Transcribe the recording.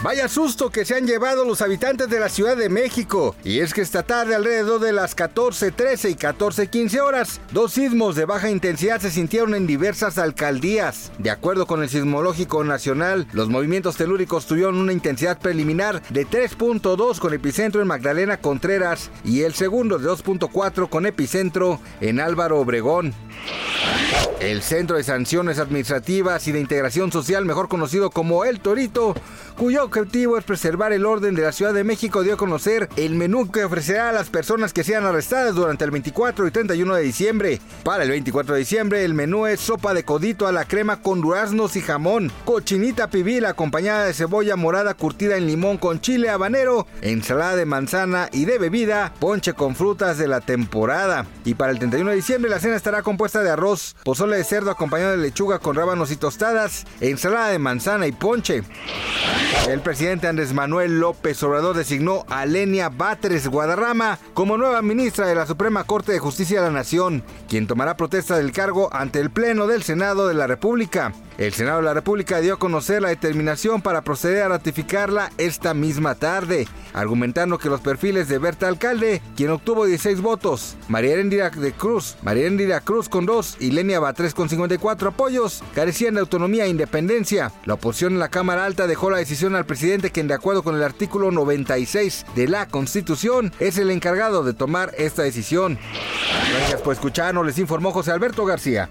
Vaya susto que se han llevado los habitantes de la Ciudad de México. Y es que esta tarde, alrededor de las 14.13 y 14.15 horas, dos sismos de baja intensidad se sintieron en diversas alcaldías. De acuerdo con el Sismológico Nacional, los movimientos telúricos tuvieron una intensidad preliminar de 3.2 con epicentro en Magdalena Contreras y el segundo de 2.4 con epicentro en Álvaro Obregón. El Centro de Sanciones Administrativas y de Integración Social, mejor conocido como El Torito, cuyo objetivo es preservar el orden de la Ciudad de México, dio a conocer el menú que ofrecerá a las personas que sean arrestadas durante el 24 y 31 de diciembre. Para el 24 de diciembre, el menú es sopa de codito a la crema con duraznos y jamón, cochinita pibil acompañada de cebolla morada curtida en limón con chile habanero, ensalada de manzana y de bebida, ponche con frutas de la temporada. Y para el 31 de diciembre, la cena estará compuesta de arroz, pozole de cerdo acompañado de lechuga con rábanos y tostadas, ensalada de manzana y ponche. El presidente Andrés Manuel López Obrador designó a Lenia Batres Guadarrama como nueva ministra de la Suprema Corte de Justicia de la Nación, quien tomará protesta del cargo ante el Pleno del Senado de la República. El Senado de la República dio a conocer la determinación para proceder a ratificarla esta misma tarde, argumentando que los perfiles de Berta Alcalde, quien obtuvo 16 votos, María Erendira de Cruz, María Erendira Cruz con 2 y Lenia Batres con 54 apoyos, carecían de autonomía e independencia. La oposición en la Cámara Alta dejó la decisión al presidente, quien de acuerdo con el artículo 96 de la Constitución es el encargado de tomar esta decisión. Gracias por escucharnos, les informó José Alberto García.